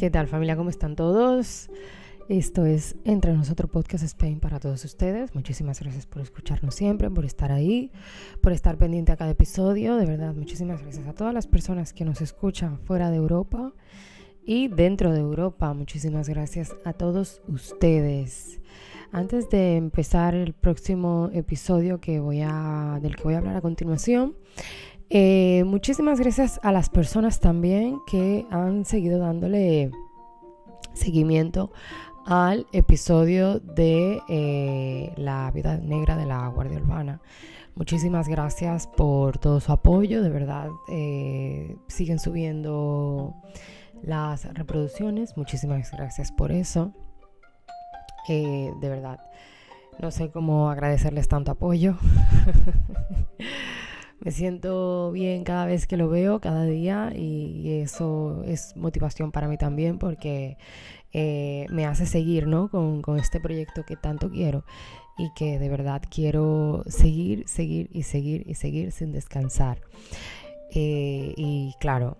¿Qué tal familia? ¿Cómo están todos? Esto es Entre Nosotros Podcast Spain para todos ustedes. Muchísimas gracias por escucharnos siempre, por estar ahí, por estar pendiente a cada episodio. De verdad, muchísimas gracias a todas las personas que nos escuchan fuera de Europa y dentro de Europa. Muchísimas gracias a todos ustedes. Antes de empezar el próximo episodio que voy a, del que voy a hablar a continuación, eh, muchísimas gracias a las personas también que han seguido dándole seguimiento al episodio de eh, la vida negra de la Guardia Urbana. Muchísimas gracias por todo su apoyo, de verdad. Eh, siguen subiendo las reproducciones. Muchísimas gracias por eso. de verdad. No sé cómo agradecerles tanto apoyo. me siento bien cada vez que lo veo, cada día, y eso es motivación para mí también porque eh, me hace seguir ¿no? con, este proyecto que tanto quiero y que de verdad quiero seguir, seguir y seguir y seguir sin descansar. Eh, y claro,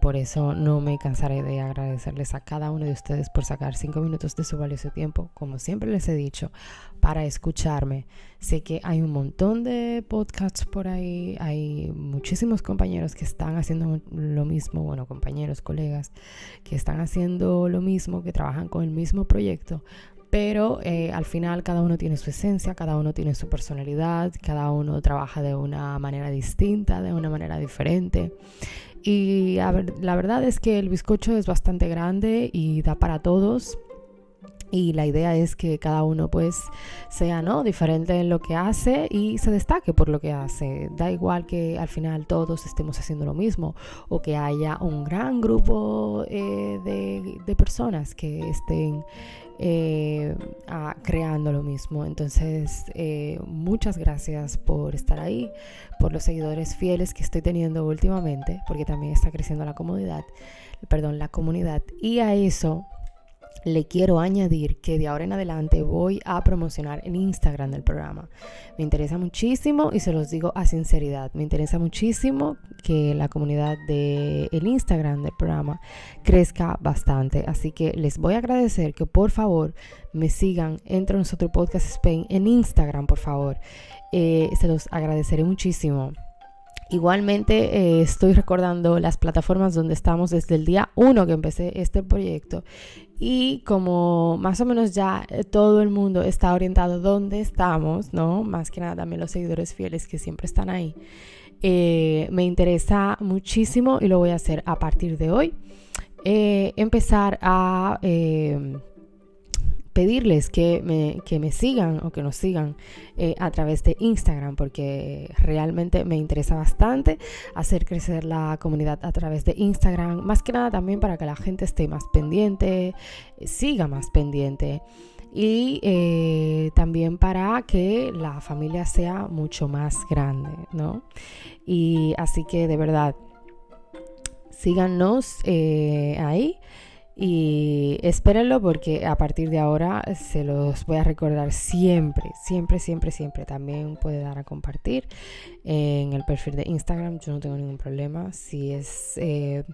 por eso no me cansaré de agradecerles a cada uno de ustedes por sacar cinco minutos de su valioso tiempo, como siempre les he dicho, para escucharme. Sé que hay un montón de podcasts por ahí, hay muchísimos compañeros que están haciendo lo mismo, bueno, compañeros, colegas, que están haciendo lo mismo, que trabajan con el mismo proyecto, pero eh, al final cada uno tiene su esencia, cada uno tiene su personalidad, cada uno trabaja de una manera distinta, de una manera diferente. Y la verdad es que el bizcocho es bastante grande y da para todos. Y la idea es que cada uno pues sea ¿no? diferente en lo que hace y se destaque por lo que hace. Da igual que al final todos estemos haciendo lo mismo o que haya un gran grupo eh, de, de, personas que estén eh, creando lo mismo. Entonces, eh, muchas gracias por estar ahí, por los seguidores fieles que estoy teniendo últimamente, porque también está creciendo la comunidad, perdón, la comunidad. Y a eso le quiero añadir que de ahora en adelante voy a promocionar en Instagram del programa. Me interesa muchísimo y se los digo a sinceridad. Me interesa muchísimo que la comunidad del el Instagram del programa crezca bastante. Así que les voy a agradecer que por favor me sigan entre nosotros Podcast Spain en Instagram, por favor. Eh, se los agradeceré muchísimo. Igualmente eh, estoy recordando las plataformas donde estamos desde el día 1 que empecé este proyecto y como más o menos ya eh, todo el mundo está orientado donde estamos, ¿no? Más que nada también los seguidores fieles que siempre están ahí. Eh, me interesa muchísimo y lo voy a hacer a partir de hoy. empezar a pedirles que me, que me sigan o que nos sigan eh, a través de Instagram porque realmente me interesa bastante hacer crecer la comunidad a través de Instagram, más que nada también para que la gente esté más pendiente, siga más pendiente y eh, también para que la familia sea mucho más grande, ¿no? Y así que de verdad, síganos eh, ahí. Y espérenlo porque a partir de ahora se los voy a recordar siempre, siempre, siempre, siempre. También puede dar a compartir en el perfil de Instagram. Yo no tengo ningún problema. Si es, eh,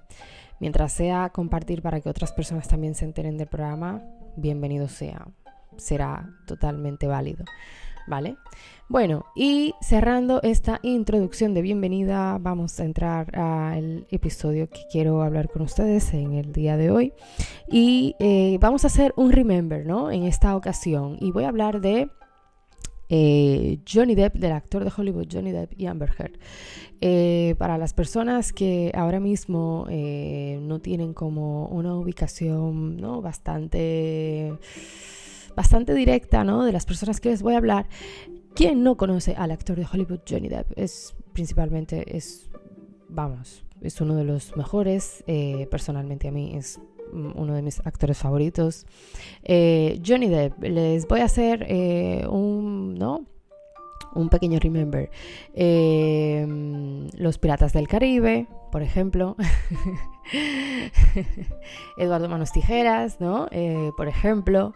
mientras sea compartir para que otras personas también se enteren del programa, bienvenido sea. Será totalmente válido. ¿Vale? Bueno, y cerrando esta introducción de bienvenida, vamos a entrar al episodio que quiero hablar con ustedes en el día de hoy. Y eh, vamos a hacer un remember, ¿no? En esta ocasión. Y voy a hablar de eh, Johnny Depp, del actor de Hollywood Johnny Depp y Amber Heard. Eh, para las personas que ahora mismo no tienen como una ubicación ¿no? bastante bastante directa, ¿no? De las personas que les voy a hablar. ¿Quién no conoce al actor de Hollywood Johnny Depp? Es principalmente, es, vamos, es uno de los mejores. Eh, personalmente a mí es uno de mis actores favoritos. Eh, Johnny Depp, les voy a hacer eh, un, ¿no? Un pequeño remember. Los Piratas del Caribe, por ejemplo, Eduardo Manos Tijeras, ¿no? Eh, por ejemplo,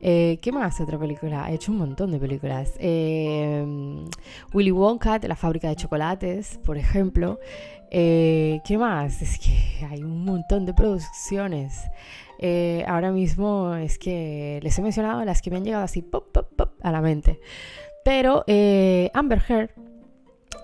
eh, ¿qué más otra película? Ha hecho un montón de películas. Willy Wonka, de la fábrica de chocolates, por ejemplo. ¿Qué más? Es que hay un montón de producciones. ahora mismo es que les he mencionado las que me han llegado así pop, pop, pop a la mente. Pero Amber Heard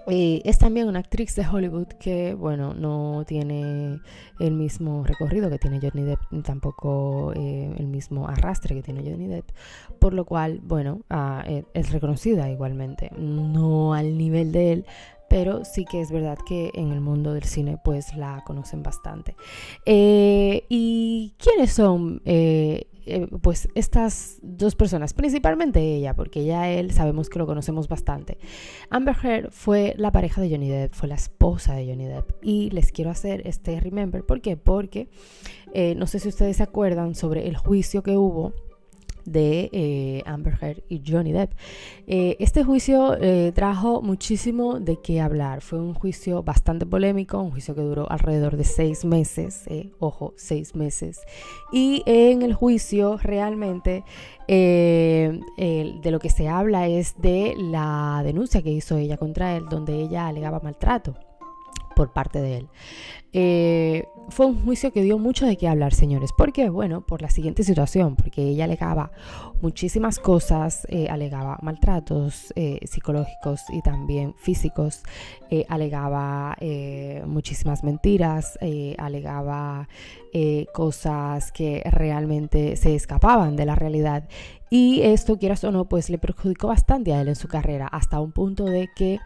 es también una actriz de Hollywood que, bueno, no tiene el mismo recorrido que tiene Johnny Depp, tampoco eh, el mismo arrastre que tiene Johnny Depp, por lo cual, bueno, ah, es reconocida igualmente, no al nivel de él, pero sí que es verdad que en el mundo del cine pues la conocen bastante. Eh, ¿Y quiénes son eh, eh, pues estas dos personas, principalmente ella, porque ya él sabemos que lo conocemos bastante. Amber Heard fue la pareja de Johnny Depp, fue la esposa de Johnny Depp. Y les quiero hacer este remember, ¿por qué? Porque no sé si ustedes se acuerdan sobre el juicio que hubo de eh, Amber Heard y Johnny Depp. Eh, este juicio eh, trajo muchísimo de qué hablar. Fue un juicio bastante polémico, un juicio que duró alrededor de seis meses, ojo, seis meses. Y en el juicio realmente de lo que se habla es de la denuncia que hizo ella contra él, donde ella alegaba maltrato por parte de él. Eh, fue un juicio que dio mucho de qué hablar, señores. ¿Por qué? Bueno, por la siguiente situación, porque ella alegaba muchísimas cosas, eh, alegaba maltratos eh, psicológicos y también físicos, alegaba muchísimas mentiras, alegaba cosas que realmente se escapaban de la realidad. Y esto, quieras o no, pues le perjudicó bastante a él en su carrera, hasta un punto de que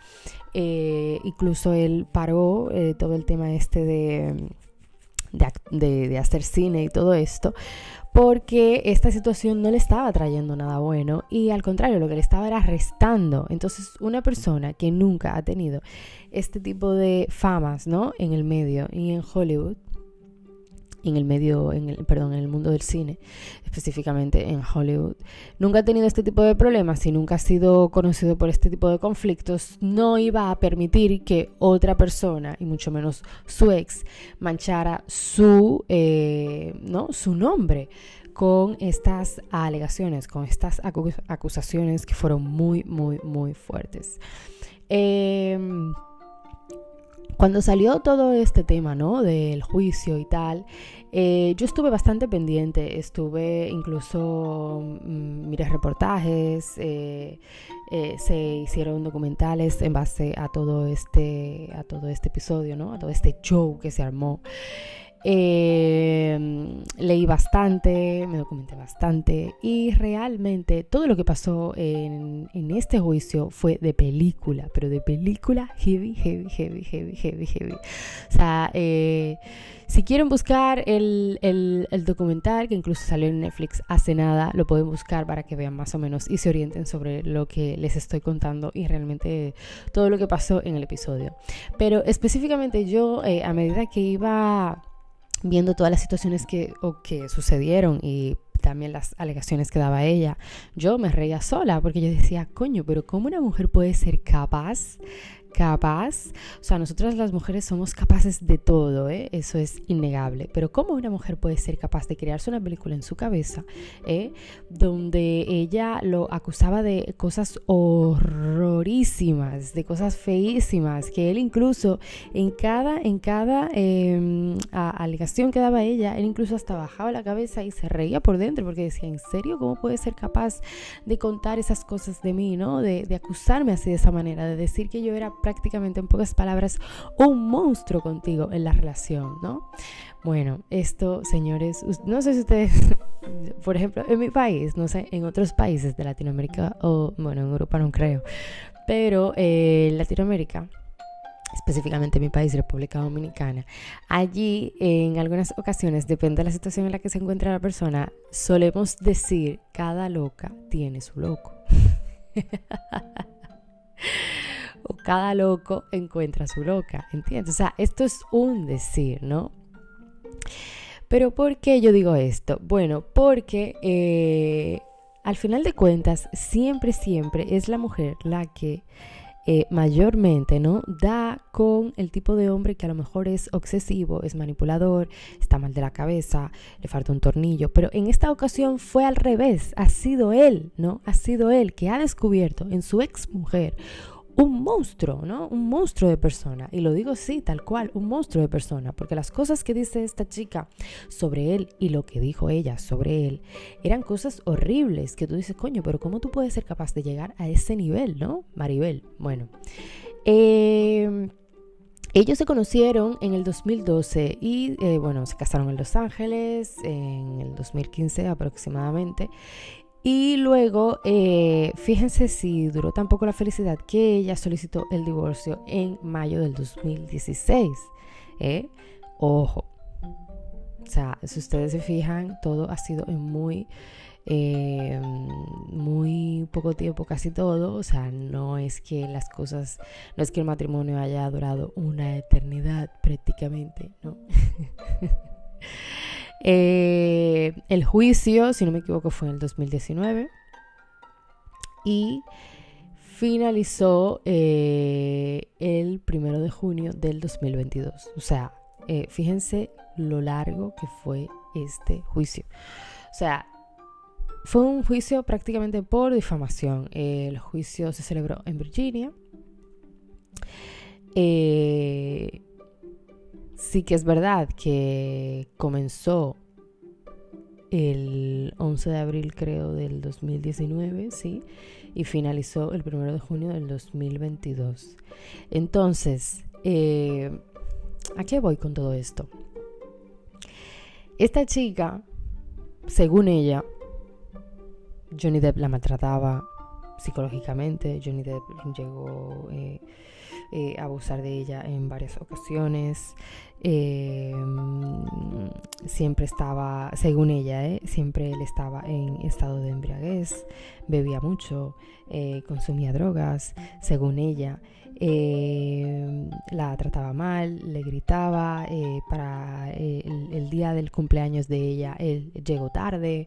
eh, incluso él paró eh, todo el tema este de, de, hacer cine y todo esto, porque esta situación no le estaba trayendo nada bueno y al contrario, lo que le estaba era restando. Entonces, una persona que nunca ha tenido este tipo de famas, ¿no? En el medio y en Hollywood, en el medio, en el, perdón, en el mundo del cine, específicamente en Hollywood, nunca ha tenido este tipo de problemas y nunca ha sido conocido por este tipo de conflictos, no iba a permitir que otra persona, y mucho menos su ex, manchara su, eh, ¿no? su nombre con estas alegaciones, con estas acusaciones que fueron muy, muy, muy fuertes. Eh, cuando salió todo este tema, ¿no? Del juicio y tal, eh, yo estuve bastante pendiente, estuve incluso, mm, miré reportajes, eh, eh, se hicieron documentales en base a todo este, a todo este episodio, ¿no? A todo este show que se armó. Eh, leí bastante, me documenté bastante y realmente todo lo que pasó en, este juicio fue de película, pero de película heavy, heavy, heavy, heavy, heavy, heavy. O sea, eh, si quieren buscar el, documental que incluso salió en Netflix hace nada, lo pueden buscar para que vean más o menos y se orienten sobre lo que les estoy contando y realmente todo lo que pasó en el episodio. Pero específicamente yo, eh, a medida que iba viendo todas las situaciones que, o que sucedieron y también las alegaciones que daba ella, yo me reía sola porque yo decía, coño, pero ¿cómo una mujer puede ser capaz capaz, o sea, nosotras las mujeres somos capaces de todo, ¿eh? eso es innegable, pero ¿cómo una mujer puede ser capaz de crearse una película en su cabeza ¿eh? donde ella lo acusaba de cosas horrorísimas, de cosas feísimas, que él incluso en cada, en cada em, alegación que daba ella, él incluso hasta bajaba la cabeza y se reía por dentro porque decía, ¿en serio cómo puede ser capaz de contar esas cosas de mí, ¿no? De, de acusarme así de esa manera, de decir que yo era prácticamente en pocas palabras un monstruo contigo en la relación, ¿no? Bueno, esto, señores, no sé si ustedes, por ejemplo, en mi país, no sé, en otros países de Latinoamérica o, bueno, en Europa no creo, pero en eh, Latinoamérica específicamente en mi país, República Dominicana, allí en algunas ocasiones, depende de la situación en la que se encuentra la persona, solemos decir, cada loca tiene su loco. o cada loco encuentra su loca, ¿entiendes? O sea, esto es un decir, ¿no? Pero ¿por qué yo digo esto? Bueno, porque eh, al final de cuentas, siempre, siempre es la mujer la que eh, mayormente, ¿no? Da con el tipo de hombre que a lo mejor es obsesivo, es manipulador, está mal de la cabeza, le falta un tornillo, pero en esta ocasión fue al revés, ha sido él, ¿no? Ha sido él que ha descubierto en su ex mujer un monstruo, ¿no? Un monstruo de persona. Y lo digo así, tal cual, un monstruo de persona. Porque las cosas que dice esta chica sobre él y lo que dijo ella sobre él eran cosas horribles que tú dices, coño, pero ¿cómo tú puedes ser capaz de llegar a ese nivel, ¿no? Maribel. Bueno. Em, ellos se conocieron en el 2012 y, eh, bueno, se casaron en Los Ángeles en el 2015 aproximadamente. Y luego, eh, fíjense si duró tan poco la felicidad que ella solicitó el divorcio en mayo del 2016. ¿eh? Ojo. O sea, si ustedes se fijan, todo ha sido en muy, eh, muy poco tiempo, casi todo. O sea, no es que las cosas, no es que el matrimonio haya durado una eternidad prácticamente, ¿no? Eh, el juicio, si no me equivoco, fue en el 2019. Y finalizó eh, el primero de junio del 2022. O sea, eh, fíjense lo largo que fue este juicio. O sea, fue un juicio prácticamente por difamación. El juicio se celebró en Virginia. Sí que es verdad que comenzó el 11 de abril creo del 2019, sí, y finalizó el 1 de junio del 2022. Entonces, eh, ¿a qué voy con todo esto? Esta chica, según ella, Johnny Depp la maltrataba psicológicamente, Johnny Depp llegó... Eh, eh, abusar de ella en varias ocasiones. Eh, siempre estaba, según ella, eh, siempre él estaba en estado de embriaguez, bebía mucho, consumía drogas, según ella. la trataba mal, le gritaba para el, día del cumpleaños de ella, él llegó tarde,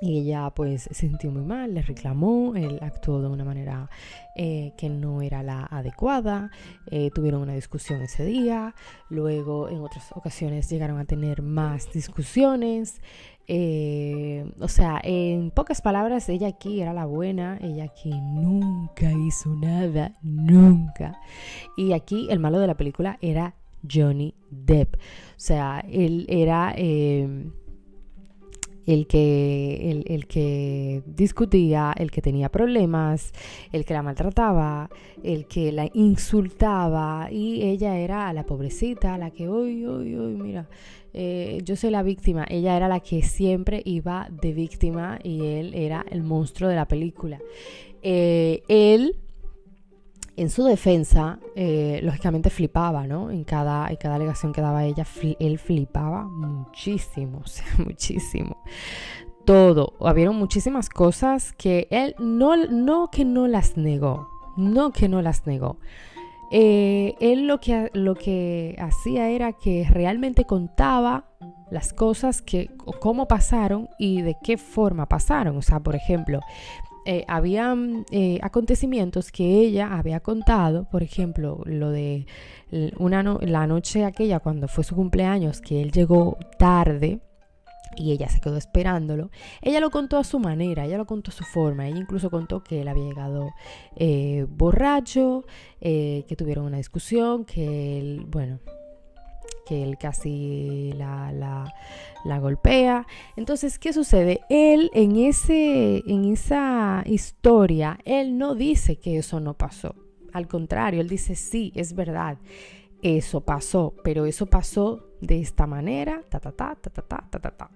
y ella pues se sintió muy mal, le reclamó, él actuó de una manera eh, que no era la adecuada, eh, tuvieron una discusión ese día, luego en otras ocasiones llegaron a tener más discusiones, eh, o sea, en pocas palabras, ella aquí era la buena, ella aquí nunca hizo nada, nunca. Y aquí el malo de la película era Johnny Depp, o sea, él era el que, el, que discutía, el que tenía problemas, el que la maltrataba, el que la insultaba y ella era la pobrecita, la que, uy, uy, uy, mira, eh, yo soy la víctima, ella era la que siempre iba de víctima y él era el monstruo de la película. Eh, él en su defensa, eh, lógicamente flipaba, ¿no? En cada, en cada alegación que daba ella, él flipaba muchísimo, o sea, muchísimo. Todo. Habieron muchísimas cosas que él no, no que no las negó, no que no las negó. Eh, él lo que, lo que hacía era que realmente contaba las cosas que, cómo pasaron y de qué forma pasaron. O sea, por ejemplo, eh, habían eh, acontecimientos que ella había contado, por ejemplo, lo de una la noche aquella cuando fue su cumpleaños, que él llegó tarde y ella se quedó esperándolo. Ella lo contó a su manera, ella lo contó a su forma. Ella incluso contó que él había llegado eh, borracho, que tuvieron una discusión, que él, bueno, que él casi la, la, golpea. Entonces, ¿qué sucede? Él en, ese, en esa historia, él no dice que eso no pasó. Al contrario, él dice, sí, es verdad, eso pasó, pero eso pasó de esta manera, ta, ta, ta, ta, ta, ta, ta, ta.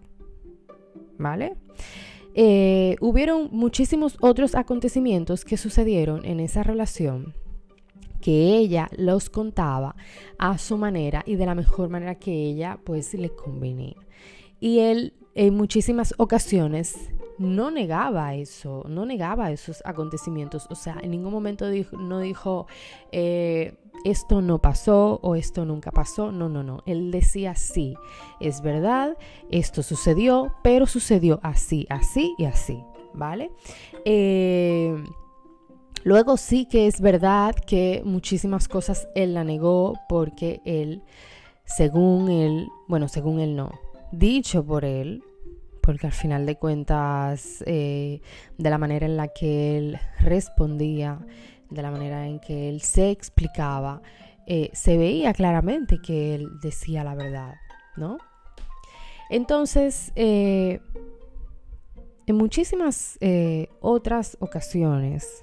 ¿Vale? Eh, hubieron muchísimos otros acontecimientos que sucedieron en esa relación que ella los contaba a su manera y de la mejor manera que ella pues le convenía. Y él en muchísimas ocasiones no negaba eso, no negaba esos acontecimientos. O sea, en ningún momento dijo, no dijo, eh, esto no pasó o esto nunca pasó. No, no, no. Él decía, sí, es verdad, esto sucedió, pero sucedió así, así y así. ¿Vale? Eh, Luego sí que es verdad que muchísimas cosas él la negó porque él, según él, bueno, según él no, dicho por él, porque al final de cuentas, eh, de la manera en la que él respondía, de la manera en que él se explicaba, eh, se veía claramente que él decía la verdad, ¿no? Entonces, eh, en muchísimas otras ocasiones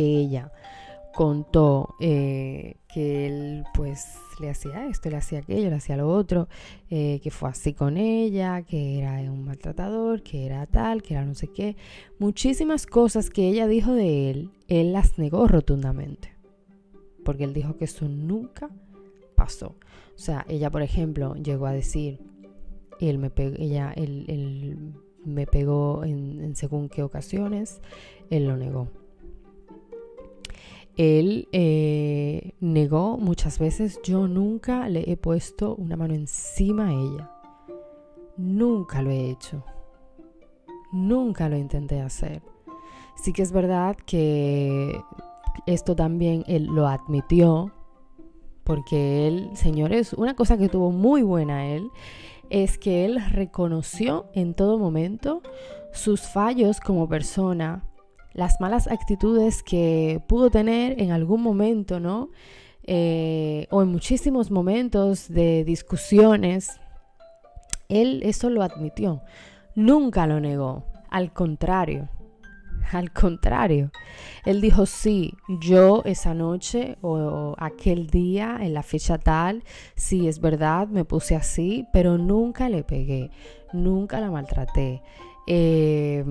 que ella contó que él pues le hacía esto, le hacía aquello, le hacía lo otro, eh, que fue así con ella, que era un maltratador, que era tal, que era no sé qué. Muchísimas cosas que ella dijo de él, él las negó rotundamente. Porque él dijo que eso nunca pasó. O sea, ella, por ejemplo, llegó a decir, él me pegó, ella, él, me pegó en según qué ocasiones, él lo negó él eh, negó muchas veces, yo nunca le he puesto una mano encima a ella. Nunca lo he hecho. Nunca lo intenté hacer. Sí que es verdad que esto también él lo admitió, porque él, señores, una cosa que tuvo muy buena él, es que él reconoció en todo momento sus fallos como persona, las malas actitudes que pudo tener en algún momento, ¿no? Eh, o en muchísimos momentos de discusiones, él eso lo admitió, nunca lo negó, al contrario, al contrario, él dijo, sí, yo esa noche o, aquel día en la fecha tal, sí, es verdad, me puse así, pero nunca le pegué, nunca la maltraté. Eh,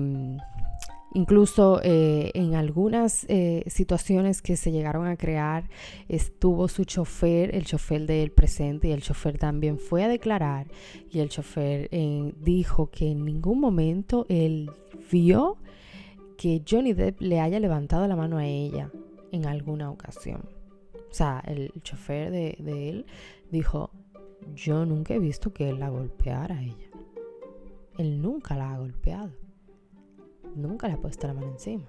Incluso eh, en algunas eh, situaciones que se llegaron a crear, estuvo su chofer, el chofer del presente, y el chofer también fue a declarar. Y el chofer eh, dijo que en ningún momento él vio que Johnny Depp le haya levantado la mano a ella en alguna ocasión. O sea, el, chofer de, de él dijo, yo nunca he visto que él la golpeara a ella. Él nunca la ha golpeado nunca le ha puesto la mano encima.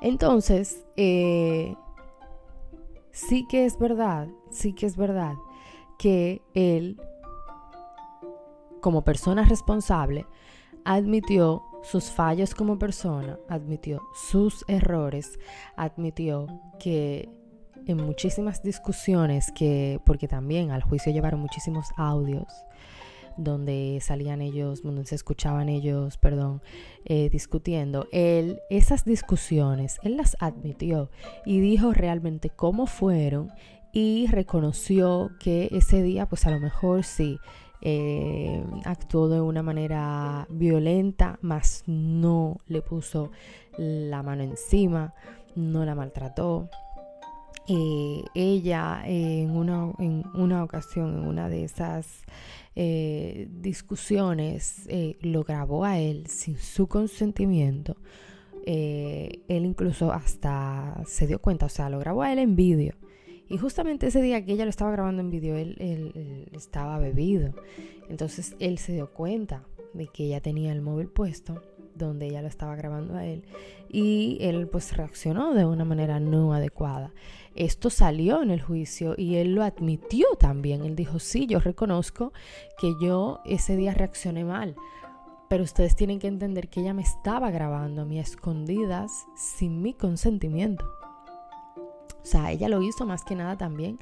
Entonces, eh, sí que es verdad, sí que es verdad que él, como persona responsable, admitió sus fallos como persona, admitió sus errores, admitió que en muchísimas discusiones que, porque también al juicio llevaron muchísimos audios, donde salían ellos, donde se escuchaban ellos, perdón, eh, discutiendo, él, esas discusiones, él las admitió y dijo realmente cómo fueron y reconoció que ese día, pues a lo mejor sí, eh, actuó de una manera violenta, mas no le puso la mano encima, no la maltrató. Eh, ella en, una, en una ocasión, en una de esas eh, discusiones, eh, lo grabó a él sin su consentimiento. él incluso hasta se dio cuenta, o sea, lo grabó a él en vídeo. Y justamente ese día que ella lo estaba grabando en vídeo, él, él, estaba bebido. Entonces él se dio cuenta de que ella tenía el móvil puesto donde ella lo estaba grabando a él y él pues reaccionó de una manera no adecuada. Esto salió en el juicio y él lo admitió también. Él dijo, sí, yo reconozco que yo ese día reaccioné mal, pero ustedes tienen que entender que ella me estaba grabando a mí escondidas sin mi consentimiento. O sea, ella lo hizo más que nada también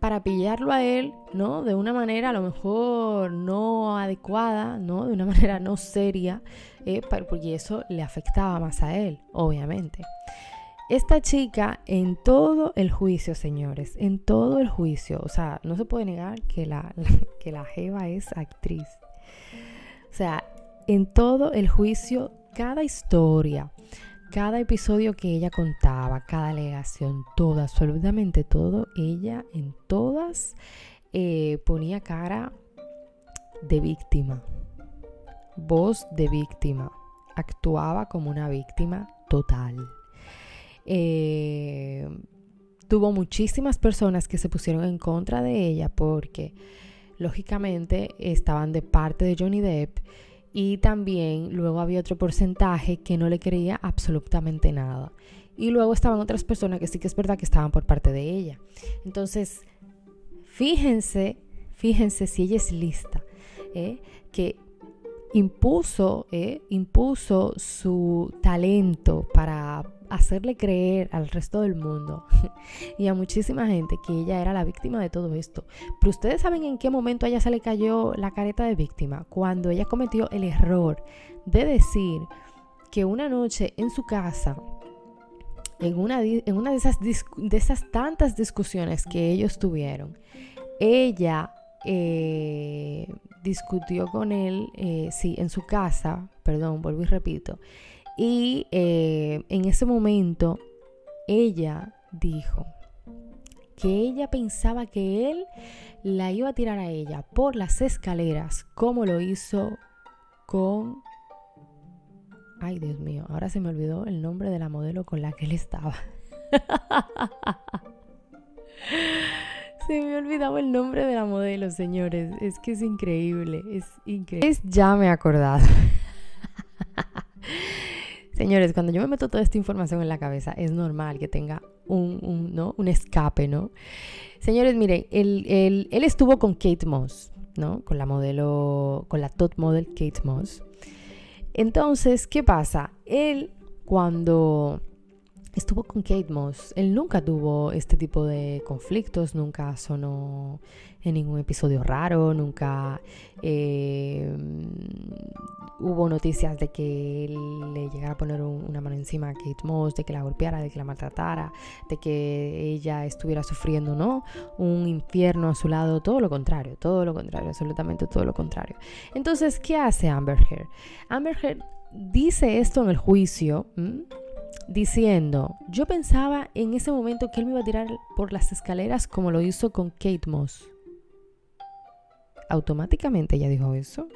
para pillarlo a él, ¿no? De una manera a lo mejor no adecuada, ¿no? De una manera no seria, eh, porque eso le afectaba más a él, obviamente. Esta chica en todo el juicio, señores, en todo el juicio, o sea, no se puede negar que la, que la Jeva es actriz. O sea, en todo el juicio, cada historia, cada episodio que ella contaba, cada alegación, todo, absolutamente todo, ella en todas eh, ponía cara de víctima, voz de víctima, actuaba como una víctima total. Eh, tuvo muchísimas personas que se pusieron en contra de ella porque lógicamente estaban de parte de Johnny Depp y también luego había otro porcentaje que no le creía absolutamente nada. Y luego estaban otras personas que sí que es verdad que estaban por parte de ella. Entonces, fíjense, fíjense si ella es lista, ¿eh? que impuso, ¿eh? impuso su talento para hacerle creer al resto del mundo y a muchísima gente que ella era la víctima de todo esto. Pero ustedes saben en qué momento a ella se le cayó la careta de víctima. Cuando ella cometió el error de decir que una noche en su casa, en una, de esas tantas discusiones que ellos tuvieron, ella eh, discutió con él, eh, sí, en su casa, perdón, vuelvo y repito, y eh, en ese momento ella dijo que ella pensaba que él la iba a tirar a ella por las escaleras, como lo hizo con... Ay, Dios mío, ahora se me olvidó el nombre de la modelo con la que él estaba. se me olvidado el nombre de la modelo, señores. Es que es increíble, es increíble. Es ya me he acordado. Señores, cuando yo me meto toda esta información en la cabeza, es normal que tenga un, ¿no? un escape, ¿no? Señores, miren, él, él, estuvo con Kate Moss, ¿no? Con la modelo, con la top model Kate Moss. Entonces, ¿qué pasa? Él, cuando estuvo con Kate Moss, él nunca tuvo este tipo de conflictos, nunca sonó en ningún episodio raro, nunca eh, hubo noticias de que le llegara a poner una mano encima a Kate Moss, de que la golpeara, de que la maltratara, de que ella estuviera sufriendo, ¿no? Un infierno a su lado, todo lo contrario, todo lo contrario, absolutamente todo lo contrario. Entonces, ¿qué hace Amber Heard? Amber Heard dice esto en el juicio diciendo, yo pensaba en ese momento que él me iba a tirar por las escaleras como lo hizo con Kate Moss. Automáticamente ella dijo eso.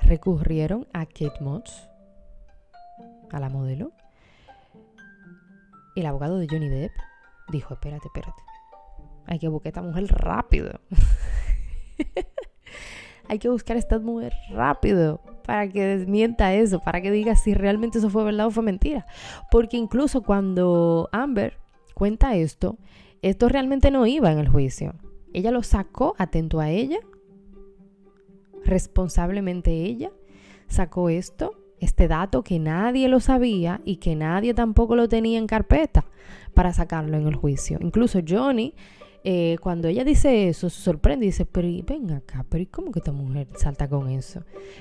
Recurrieron a Kate Moss, a la modelo. El abogado de Johnny Depp dijo, espérate, espérate. Hay que buscar a esta mujer rápido. Hay que buscar a esta mujer rápido para que desmienta eso, para que diga si realmente eso fue verdad o fue mentira. Porque incluso cuando Amber cuenta esto, esto realmente no iba en el juicio. Ella lo sacó atento a ella, responsablemente ella, sacó esto, este dato que nadie lo sabía y que nadie tampoco lo tenía en carpeta para sacarlo en el juicio. Incluso Johnny eh, cuando ella dice eso, se sorprende y dice, pero ven acá, pero ¿cómo que esta mujer salta con eso?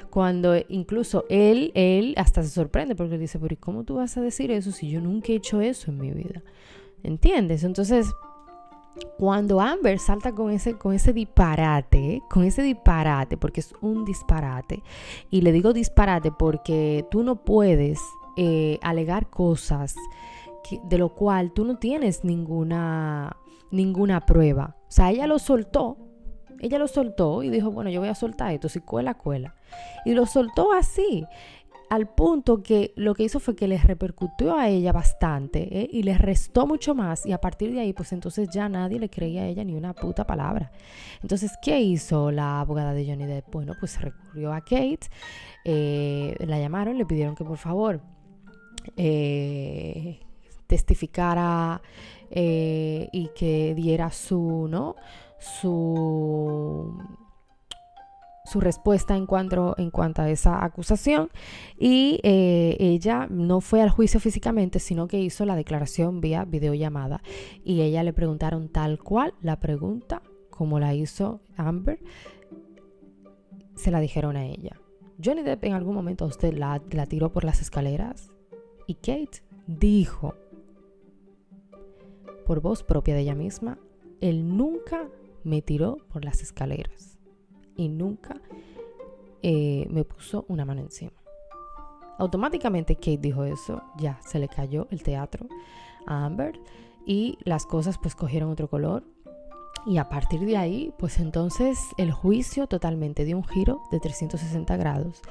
Cuando incluso él, él hasta se sorprende porque dice, pero ¿cómo tú vas a decir eso si yo nunca he hecho eso en mi vida? ¿Entiendes? Entonces, cuando Amber salta con ese, con ese disparate, con ese disparate, porque es un disparate, y le digo disparate porque tú no puedes eh, alegar cosas de lo cual tú no tienes ninguna ninguna prueba. O sea, ella lo soltó. Ella lo soltó y dijo, bueno, yo voy a soltar esto, si cuela, cuela. Y lo soltó así, al punto que lo que hizo fue que le repercutió a ella bastante ¿eh? y le restó mucho más. Y a partir de ahí, pues entonces ya nadie le creía a ella ni una puta palabra. Entonces, ¿qué hizo la abogada de Johnny Depp? Bueno, pues recurrió a Kate, eh, la llamaron, le pidieron que por favor eh, testificara eh, y que diera su, ¿no? Su, su respuesta en cuanto, en cuanto a esa acusación y eh, ella no fue al juicio físicamente, sino que hizo la declaración vía videollamada y ella le preguntaron tal cual la pregunta como la hizo Amber, se la dijeron a ella. Johnny Depp en algún momento usted la, la tiró por las escaleras y Kate dijo por voz propia de ella misma, él nunca me tiró por las escaleras y nunca eh, me puso una mano encima. Automáticamente Kate dijo eso, ya se le cayó el teatro a Amber y las cosas pues cogieron otro color. Y a partir de ahí, pues entonces el juicio totalmente dio un giro de 360 grados,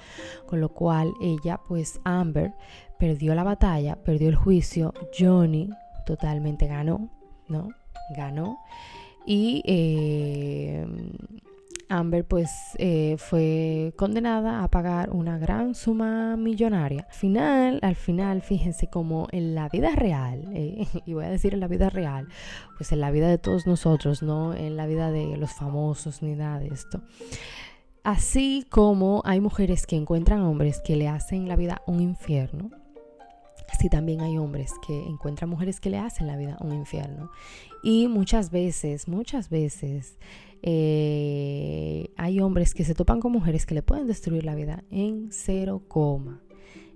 con lo cual ella, pues Amber, perdió la batalla, perdió el juicio, Johnny totalmente ganó, ¿no? Ganó. Y eh, Amber pues eh, fue condenada a pagar una gran suma millonaria. Al final, al final, fíjense como en la vida real, eh, y voy a decir en la vida real, pues en la vida de todos nosotros, no en la vida de los famosos ni nada de esto. Así como hay mujeres que encuentran hombres que le hacen la vida un infierno, así también hay hombres que encuentran mujeres que le hacen la vida un infierno. Y muchas veces, muchas veces, eh, hay hombres que se topan con mujeres que le pueden destruir la vida en cero coma.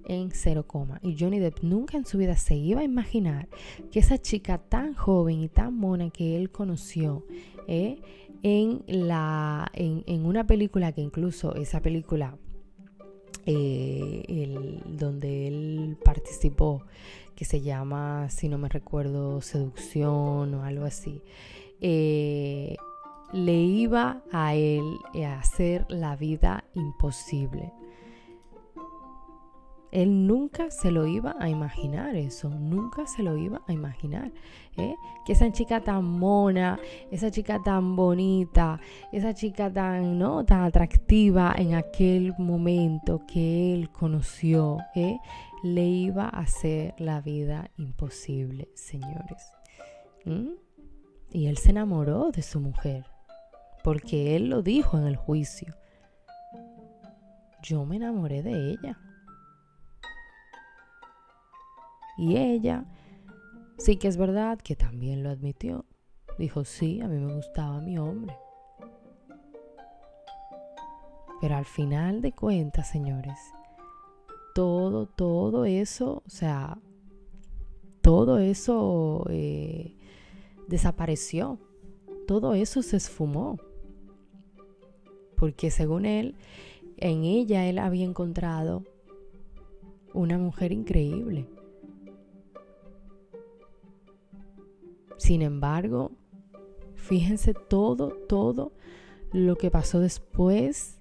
En cero coma. Y Johnny Depp nunca en su vida se iba a imaginar que esa chica tan joven y tan mona que él conoció eh, en, la, en, una película que incluso esa película eh, donde él participó, que se llama, si no me recuerdo, Seducción o algo así, eh, le iba a él a hacer la vida imposible. Él nunca se lo iba a imaginar eso, nunca se lo iba a imaginar. ¿eh? Que esa chica tan mona, esa chica tan bonita, esa chica tan, ¿no? tan atractiva en aquel momento que él conoció, ¿eh? le iba a hacer la vida imposible, señores. ¿Mm? Y él se enamoró de su mujer porque él lo dijo en el juicio. Yo me enamoré de ella. Y ella, sí que es verdad que también lo admitió. Dijo, sí, a mí me gustaba mi hombre. Pero al final de cuentas, señores, todo, todo eso, o sea, todo eso eh, desapareció. Todo eso se esfumó porque según él, en ella él había encontrado una mujer increíble. Sin embargo, fíjense todo, todo lo que pasó después,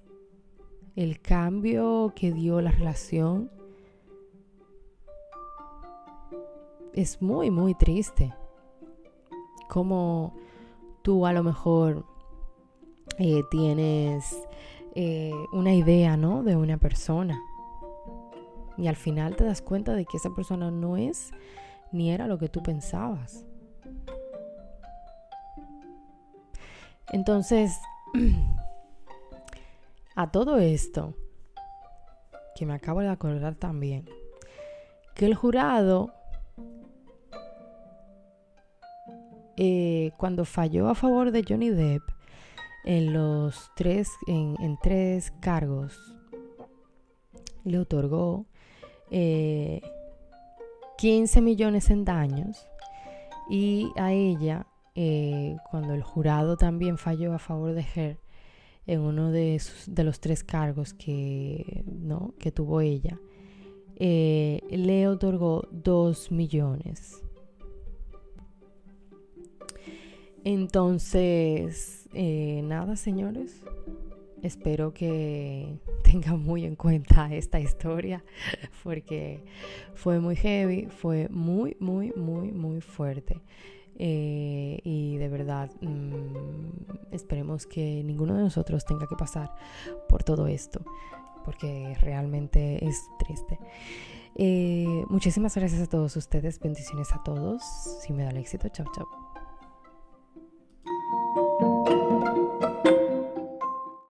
el cambio que dio la relación. Es muy, muy triste. Como tú a lo mejor eh, tienes eh, una idea, ¿no? De una persona. Y al final te das cuenta de que esa persona no es ni era lo que tú pensabas. Entonces, a todo esto, que me acabo de acordar también, que el jurado, eh, cuando falló a favor de Johnny Depp, en los tres, en, tres cargos, le otorgó 15 eh, millones en daños y a ella, eh, cuando el jurado también falló a favor de Her en uno de, los tres cargos que tuvo ella, eh, le otorgó 2 millones. Entonces, eh, nada, señores. Espero que tengan muy en cuenta esta historia porque fue muy heavy, fue muy, muy, muy, muy fuerte. Eh, y de verdad, mm, esperemos que ninguno de nosotros tenga que pasar por todo esto porque realmente es triste. Eh, muchísimas gracias a todos ustedes, bendiciones a todos. Si me da el éxito, chao, chao.